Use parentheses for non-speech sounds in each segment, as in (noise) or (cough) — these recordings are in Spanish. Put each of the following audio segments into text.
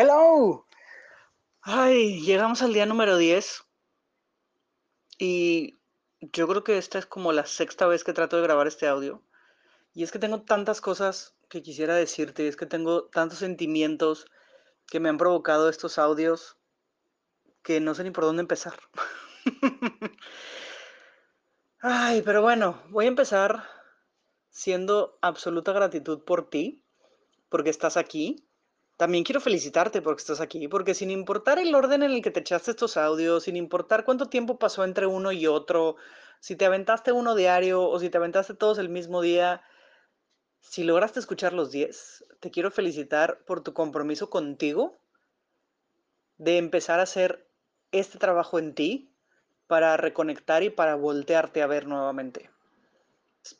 Hello. Ay, llegamos al día número 10 y yo creo que esta es como la sexta vez que trato de grabar este audio. Y es que tengo tantas cosas que quisiera decirte, es que tengo tantos sentimientos que me han provocado estos audios que no sé ni por dónde empezar. (laughs) Ay, pero bueno, voy a empezar siendo absoluta gratitud por ti, porque estás aquí, también quiero felicitarte porque estás aquí, porque sin importar el orden en el que te echaste estos audios, sin importar cuánto tiempo pasó entre uno y otro, si te aventaste uno diario o si te aventaste todos el mismo día, si lograste escuchar los 10, te quiero felicitar por tu compromiso contigo de empezar a hacer este trabajo en ti para reconectar y para voltearte a ver nuevamente.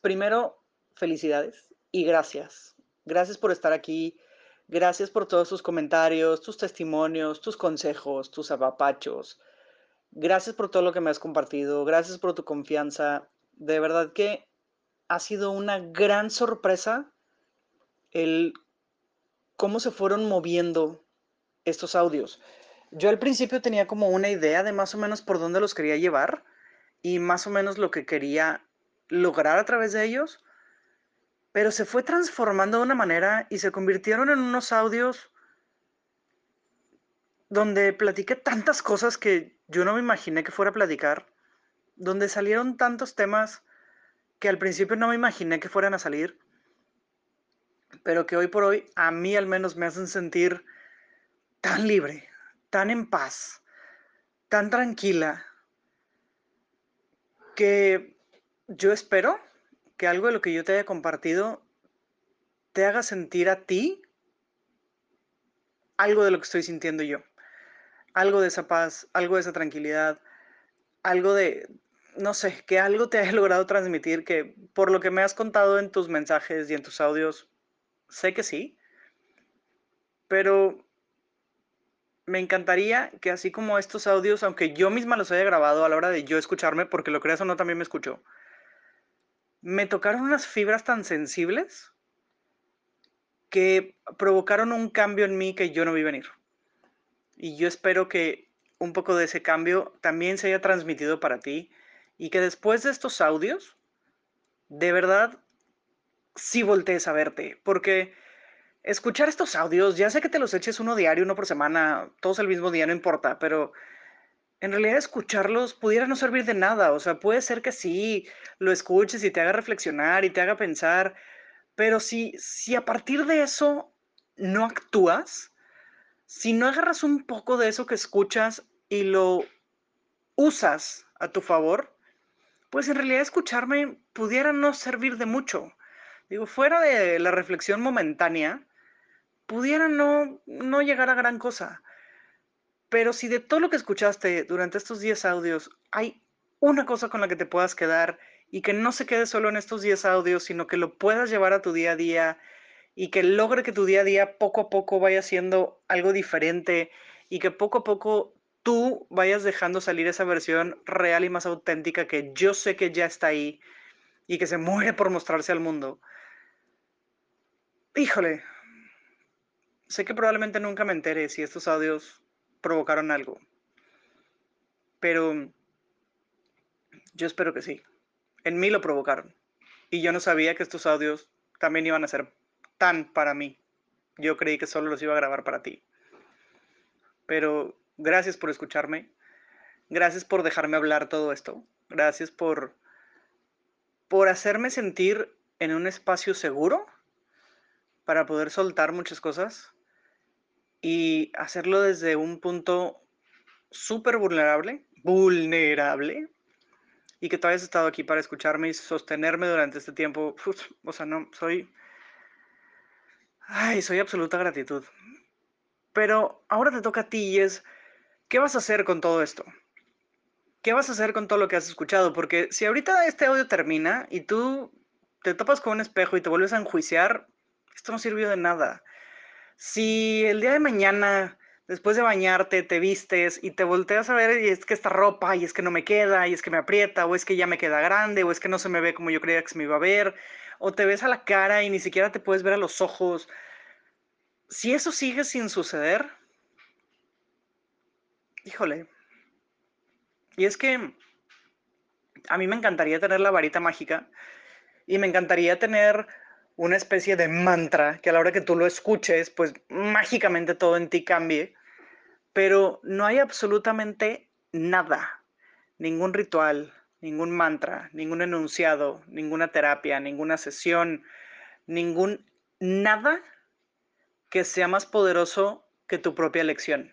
Primero, felicidades y gracias. Gracias por estar aquí Gracias por todos tus comentarios, tus testimonios, tus consejos, tus apapachos. Gracias por todo lo que me has compartido. Gracias por tu confianza. De verdad que ha sido una gran sorpresa el cómo se fueron moviendo estos audios. Yo al principio tenía como una idea de más o menos por dónde los quería llevar y más o menos lo que quería lograr a través de ellos pero se fue transformando de una manera y se convirtieron en unos audios donde platiqué tantas cosas que yo no me imaginé que fuera a platicar, donde salieron tantos temas que al principio no me imaginé que fueran a salir, pero que hoy por hoy a mí al menos me hacen sentir tan libre, tan en paz, tan tranquila, que yo espero que algo de lo que yo te haya compartido te haga sentir a ti algo de lo que estoy sintiendo yo. Algo de esa paz, algo de esa tranquilidad, algo de, no sé, que algo te (laughs) haya logrado transmitir, que por lo que me has contado en tus mensajes y en tus audios, sé que sí, pero me encantaría que así como estos audios, aunque yo misma los haya grabado a la hora de yo escucharme, porque lo creas o no también me escucho, me tocaron unas fibras tan sensibles que provocaron un cambio en mí que yo no vi venir. Y yo espero que un poco de ese cambio también se haya transmitido para ti y que después de estos audios, de verdad, sí voltees a verte, porque escuchar estos audios, ya sé que te los eches uno diario, uno por semana, todos el mismo día, no importa, pero en realidad escucharlos pudiera no servir de nada, o sea, puede ser que sí, lo escuches y te haga reflexionar y te haga pensar, pero si, si a partir de eso no actúas, si no agarras un poco de eso que escuchas y lo usas a tu favor, pues en realidad escucharme pudiera no servir de mucho. Digo, fuera de la reflexión momentánea, pudiera no, no llegar a gran cosa. Pero si de todo lo que escuchaste durante estos 10 audios hay una cosa con la que te puedas quedar y que no se quede solo en estos 10 audios, sino que lo puedas llevar a tu día a día y que logre que tu día a día poco a poco vaya siendo algo diferente y que poco a poco tú vayas dejando salir esa versión real y más auténtica que yo sé que ya está ahí y que se (laughs) muere por mostrarse al mundo. Híjole, sé que probablemente nunca me entere si estos audios provocaron algo. Pero yo espero que sí. En mí lo provocaron. Y yo no sabía que estos audios también iban a ser tan para mí. Yo creí que solo los iba a grabar para ti. Pero gracias por escucharme. Gracias por dejarme hablar todo esto. Gracias por por hacerme sentir en un espacio seguro para poder soltar muchas cosas y hacerlo desde un punto súper vulnerable, vulnerable, y que tú hayas estado aquí para escucharme y sostenerme durante este tiempo. o sea, no, soy... Ay, soy absoluta gratitud. Pero ahora te toca a ti y es, ¿qué vas a hacer con todo esto? ¿Qué vas a hacer con todo lo que has escuchado? Porque si ahorita este audio termina y tú te topas con un espejo y te vuelves a enjuiciar, esto no sirvió de nada. Si el día de mañana, después de bañarte, te vistes y te volteas a ver y es que esta ropa y es que no me queda y es que me aprieta o es que ya me queda grande o es que no se me ve como yo creía que se me iba a ver o te ves a la cara y ni siquiera te puedes ver a los ojos, si eso sigue sin suceder, Híjole. Y es que a mí me encantaría tener la varita mágica y me encantaría tener una especie de mantra que a la hora que tú lo escuches, pues mágicamente todo en ti cambie, pero no hay absolutamente nada, ningún ritual, ningún mantra, ningún enunciado, ninguna terapia, ninguna sesión, ningún nada que sea más poderoso que tu propia elección.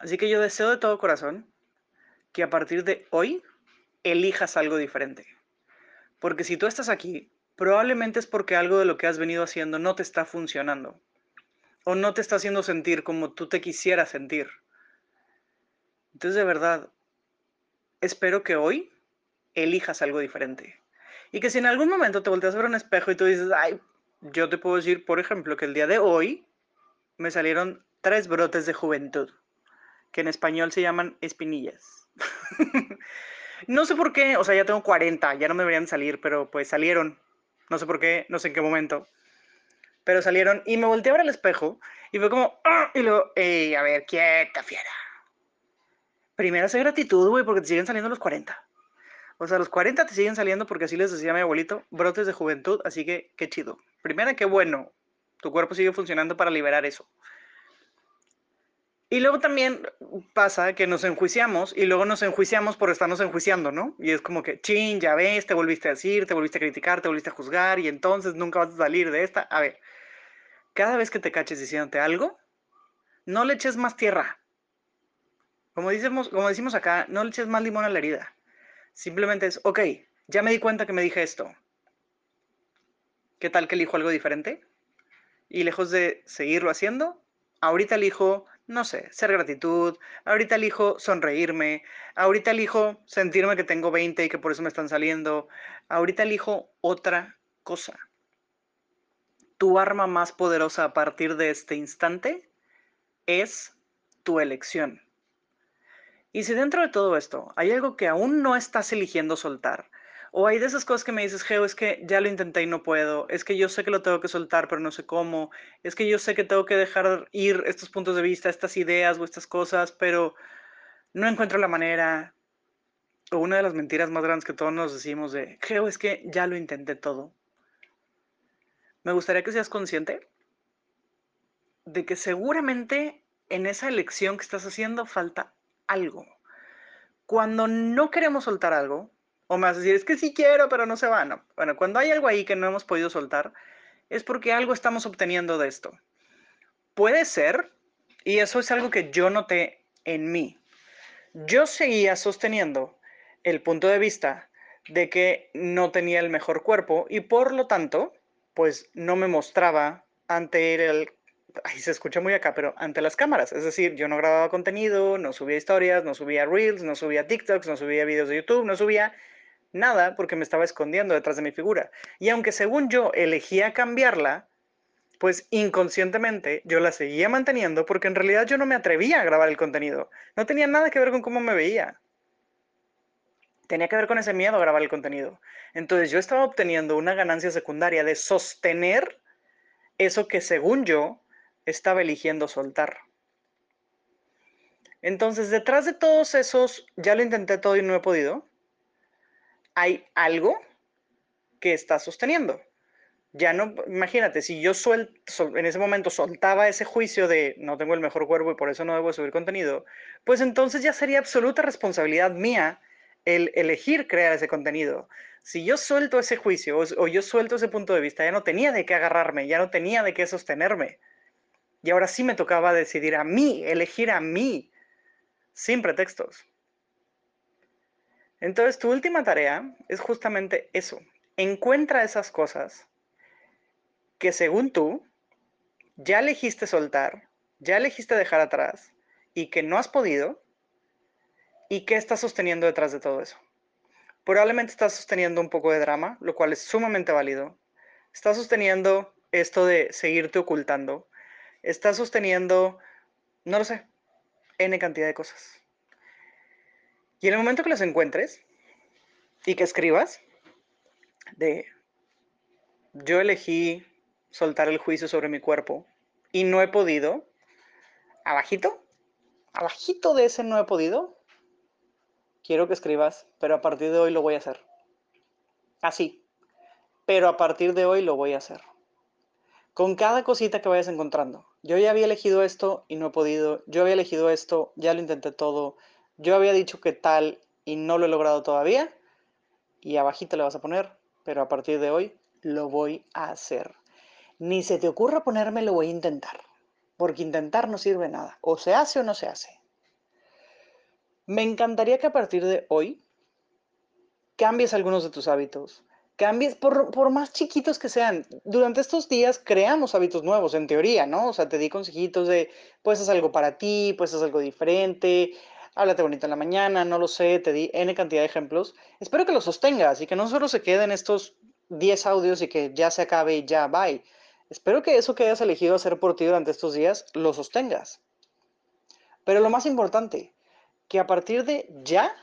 Así que yo deseo de todo corazón que a partir de hoy elijas algo diferente. Porque si tú estás aquí, probablemente es porque algo de lo que has venido haciendo no te está funcionando. O no te está haciendo sentir como tú te quisieras sentir. Entonces, de verdad, espero que hoy elijas algo diferente. Y que si en algún momento te volteas a ver un espejo y tú dices, ay, yo te puedo decir, por ejemplo, que el día de hoy me salieron tres brotes de juventud, que en español se llaman espinillas. (laughs) no sé por qué, o sea, ya tengo 40, ya no me deberían salir, pero pues salieron. No sé por qué, no sé en qué momento. Pero salieron y me volteé a ver al espejo y fue como, ¡ah! y luego, ¡ey, a ver, quieta, fiera! Primero hace gratitud, güey, porque te siguen saliendo los 40. O sea, los 40 te siguen saliendo porque así les decía mi abuelito, brotes de juventud, así que qué chido. Primera, qué bueno, tu cuerpo sigue funcionando para liberar eso. Y luego también pasa que nos enjuiciamos y luego nos enjuiciamos por estarnos enjuiciando, ¿no? Y es como que, chin, ya ves, te volviste a decir, te volviste a criticar, te volviste a juzgar y entonces nunca vas a salir de esta. A ver, cada vez que te caches diciéndote algo, no le eches más tierra. Como decimos, como decimos acá, no le eches más limón a la herida. Simplemente es, ok, ya me di cuenta que me dije esto. ¿Qué tal que elijo algo diferente? Y lejos de seguirlo haciendo, ahorita elijo, no sé, ser gratitud, ahorita elijo sonreírme, ahorita elijo sentirme que tengo 20 y que por eso me están saliendo, ahorita elijo otra cosa. Tu arma más poderosa a partir de este instante es tu elección. Y si dentro de todo esto hay algo que aún no estás eligiendo soltar, o hay de esas cosas que me dices, Geo, es que ya lo intenté y no puedo, es que yo sé que lo tengo que soltar, pero no sé cómo, es que yo sé que tengo que dejar ir estos puntos de vista, estas ideas o estas cosas, pero no encuentro la manera. O una de las mentiras más grandes que todos nos decimos de, Geo, es que ya lo intenté todo. Me gustaría que seas consciente de que seguramente en esa elección que estás haciendo falta algo. Cuando no queremos soltar algo, o me vas a decir, es que sí quiero, pero no se va, no. Bueno, cuando hay algo ahí que no hemos podido soltar, es porque algo estamos obteniendo de esto. Puede ser, y eso es algo que yo noté en mí, yo seguía sosteniendo el punto de vista de que no tenía el mejor cuerpo y por lo tanto, pues no me mostraba ante el ay, se escucha muy acá, pero ante las cámaras. Es decir, yo no grababa contenido, no subía historias, no subía reels, no subía TikToks, no subía videos de YouTube, no subía nada porque me estaba escondiendo detrás de mi figura. Y aunque según yo elegía cambiarla, pues inconscientemente yo la seguía manteniendo porque en realidad yo no me atrevía a grabar el contenido. No tenía nada que ver con cómo me veía. Tenía que ver con ese miedo a grabar el contenido. Entonces yo estaba obteniendo una ganancia secundaria de sostener eso que según yo estaba eligiendo soltar. Entonces, detrás de todos esos, ya lo intenté todo y no he podido, hay algo que está sosteniendo. Ya no, imagínate, si yo suelto, en ese momento soltaba ese juicio de no tengo el mejor cuerpo y por eso no debo subir contenido, pues entonces ya sería absoluta responsabilidad mía el elegir crear ese contenido. Si yo suelto ese juicio o, o yo suelto ese punto de vista, ya no tenía de qué agarrarme, ya no tenía de qué sostenerme. Y ahora sí me tocaba decidir a mí, elegir a mí, sin pretextos. Entonces, tu última tarea es justamente eso. Encuentra esas cosas que según tú ya elegiste soltar, ya elegiste dejar atrás y que no has podido y qué estás sosteniendo detrás de todo eso. Probablemente estás sosteniendo un poco de drama, lo cual es sumamente válido. Estás sosteniendo esto de seguirte ocultando, está sosteniendo, no lo sé, N cantidad de cosas. Y en el momento que las encuentres y que escribas, de yo elegí soltar el juicio sobre mi cuerpo y no he podido, abajito, abajito de ese no he podido, quiero que escribas, pero a partir de hoy lo voy a hacer. Así, pero a partir de hoy lo voy a hacer. Con cada cosita que vayas encontrando. Yo ya había elegido esto y no he podido. Yo había elegido esto, ya lo intenté todo. Yo había dicho que tal y no lo he logrado todavía. Y abajito le vas a poner, pero a partir de hoy lo voy a hacer. Ni se te ocurra ponerme lo voy a intentar, porque intentar no sirve nada. O se hace o no se hace. Me encantaría que a partir de hoy cambies algunos de tus hábitos, cambies, por, por, más chiquitos que sean. Durante estos días creamos hábitos nuevos, en teoría, ¿no? O sea, te di consejitos de, pues haz algo para ti, pues haz algo diferente, háblate bonito en la mañana, no lo sé, te di N cantidad de ejemplos. Espero que los sostengas y que no solo se queden estos 10 audios y que ya se acabe y ya, bye. Espero que eso que hayas elegido hacer por ti durante estos días lo sostengas. Pero lo más importante, que a partir de ya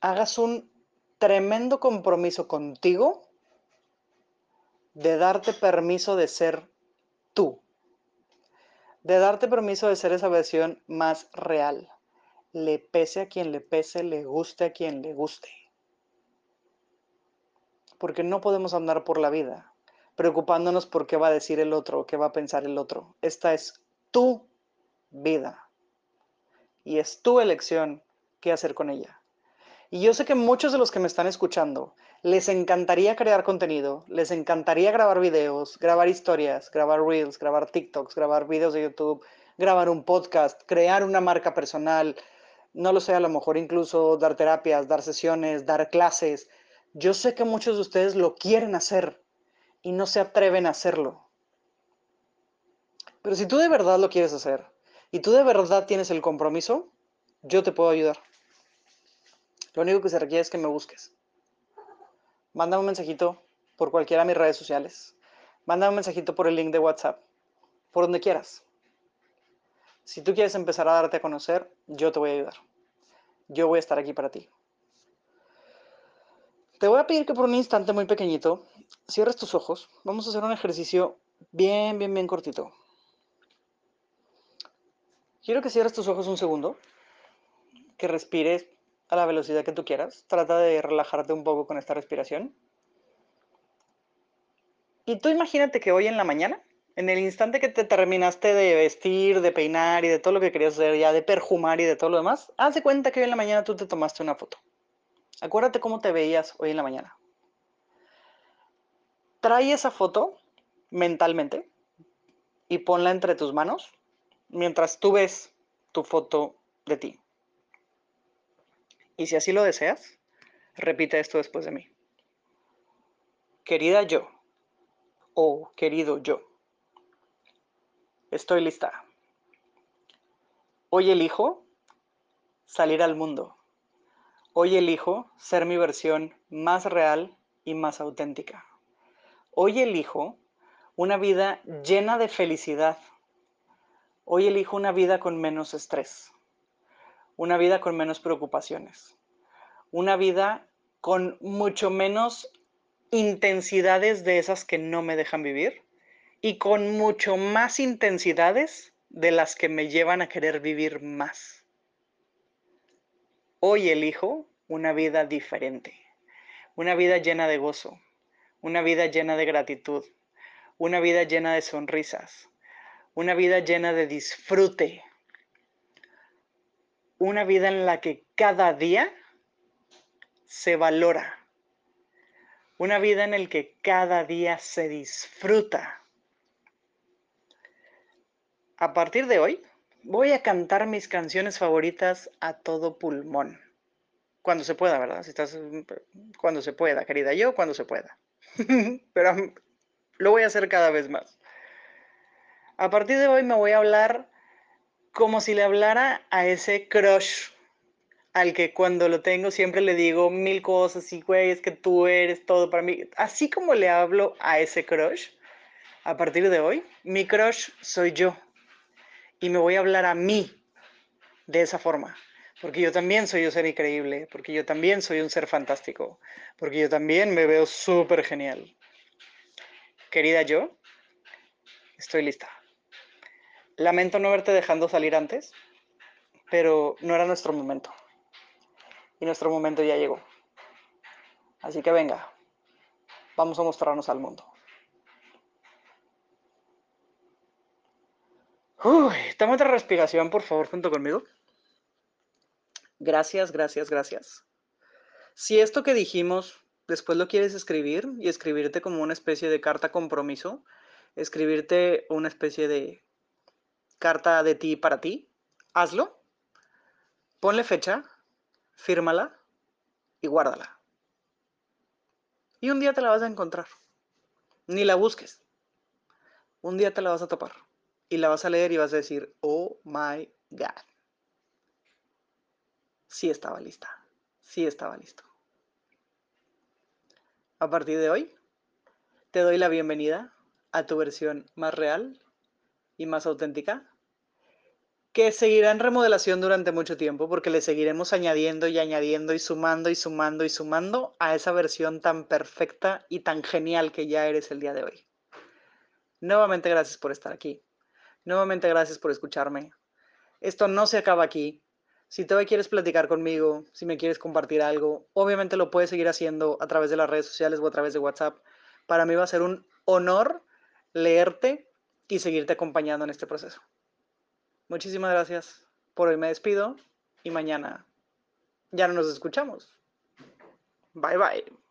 hagas un tremendo compromiso contigo de darte permiso de ser tú, de darte permiso de ser esa versión más real, le pese a quien le pese, le guste a quien le guste. Porque no podemos andar por la vida preocupándonos por qué va a decir el otro, qué va a pensar el otro. Esta es tu vida y es tu elección qué hacer con ella. Y yo sé que muchos de los que me están escuchando les encantaría crear contenido, les encantaría grabar videos, grabar historias, grabar reels, grabar TikToks, grabar videos de YouTube, grabar un podcast, crear una marca personal, no lo sé, a lo mejor incluso dar terapias, dar sesiones, dar clases. Yo sé que muchos de ustedes lo quieren hacer y no se atreven a hacerlo. Pero si tú de verdad lo quieres hacer y tú de verdad tienes el compromiso, yo te puedo ayudar. Lo único que se requiere es que me busques. Mándame un mensajito por cualquiera de mis redes sociales. Mándame un mensajito por el link de WhatsApp. Por donde quieras. Si tú quieres empezar a darte a conocer, yo te voy a ayudar. Yo voy a estar aquí para ti. Te voy a pedir que por un instante muy pequeñito cierres tus ojos. Vamos a hacer un ejercicio bien, bien, bien cortito. Quiero que cierres tus ojos un segundo, que respires a la velocidad que tú quieras. Trata de relajarte un poco con esta respiración. Y tú imagínate que hoy en la mañana, en el instante que te terminaste de vestir, de peinar y de todo lo que querías hacer ya, de perjumar y de todo lo demás, haz cuenta que hoy en la mañana tú te tomaste una foto. Acuérdate cómo te veías hoy en la mañana. Trae esa foto mentalmente y ponla entre tus manos mientras tú ves tu foto de ti. Y si así lo deseas, repite esto después de mí. Querida yo, o querido yo, estoy lista. Hoy elijo salir al mundo. Hoy elijo ser mi versión más real y más auténtica. Hoy elijo una vida llena de felicidad. Hoy elijo una vida con menos estrés, una vida con menos preocupaciones, una vida con mucho menos intensidades de esas que no me dejan vivir y con mucho más intensidades de las que me llevan a querer vivir más. Hoy elijo una vida diferente, una vida llena de gozo, una vida llena de gratitud, una vida llena de sonrisas, una vida llena de disfrute, una vida en la que cada día se valora, una vida en la que cada día se disfruta. A partir de hoy, voy a cantar mis canciones favoritas a todo pulmón. Cuando se pueda, ¿verdad? Si estás cuando se pueda, querida yo, cuando se pueda. (laughs) pero lo voy a hacer cada vez más. A partir de hoy me voy a hablar como si le hablara a ese crush al que cuando lo tengo siempre le digo mil cosas y güey, es que tú eres todo para mí. Así como le hablo a ese crush, a partir de hoy, mi crush soy yo. Y me voy a hablar a mí de esa forma porque yo también soy un ser increíble, porque yo también soy un ser fantástico, porque yo también me veo súper genial. Querida yo, estoy lista. Lamento no verte dejando salir antes, pero no era nuestro momento. Y nuestro momento ya llegó. Así que venga, vamos a mostrarnos al mundo. Uy, toma otra respiración, por favor, junto conmigo. Gracias, gracias, gracias. Si esto que dijimos después lo quieres escribir y escribirte como una especie de carta compromiso, escribirte una especie de carta de ti para ti, hazlo, ponle fecha, fírmala y guárdala. Y un día te la vas a encontrar. Ni la busques. Un día te la vas a topar. Y la vas a leer y vas a decir, oh my God. Sí estaba lista. Sí estaba listo. A partir de hoy, te doy la bienvenida a tu versión más real y más auténtica, que seguirá en remodelación durante mucho tiempo porque le seguiremos añadiendo y añadiendo y sumando y sumando y sumando a esa versión tan perfecta y tan genial que ya eres el día de hoy. Nuevamente gracias por estar aquí. Nuevamente gracias por escucharme. Esto no se acaba aquí. Si todavía quieres platicar conmigo, si me quieres compartir algo, obviamente lo puedes seguir haciendo a través de las redes sociales o a través de WhatsApp. Para mí va a ser un honor leerte y seguirte acompañando en este proceso. Muchísimas gracias. Por hoy me despido y mañana ya no nos escuchamos. Bye bye.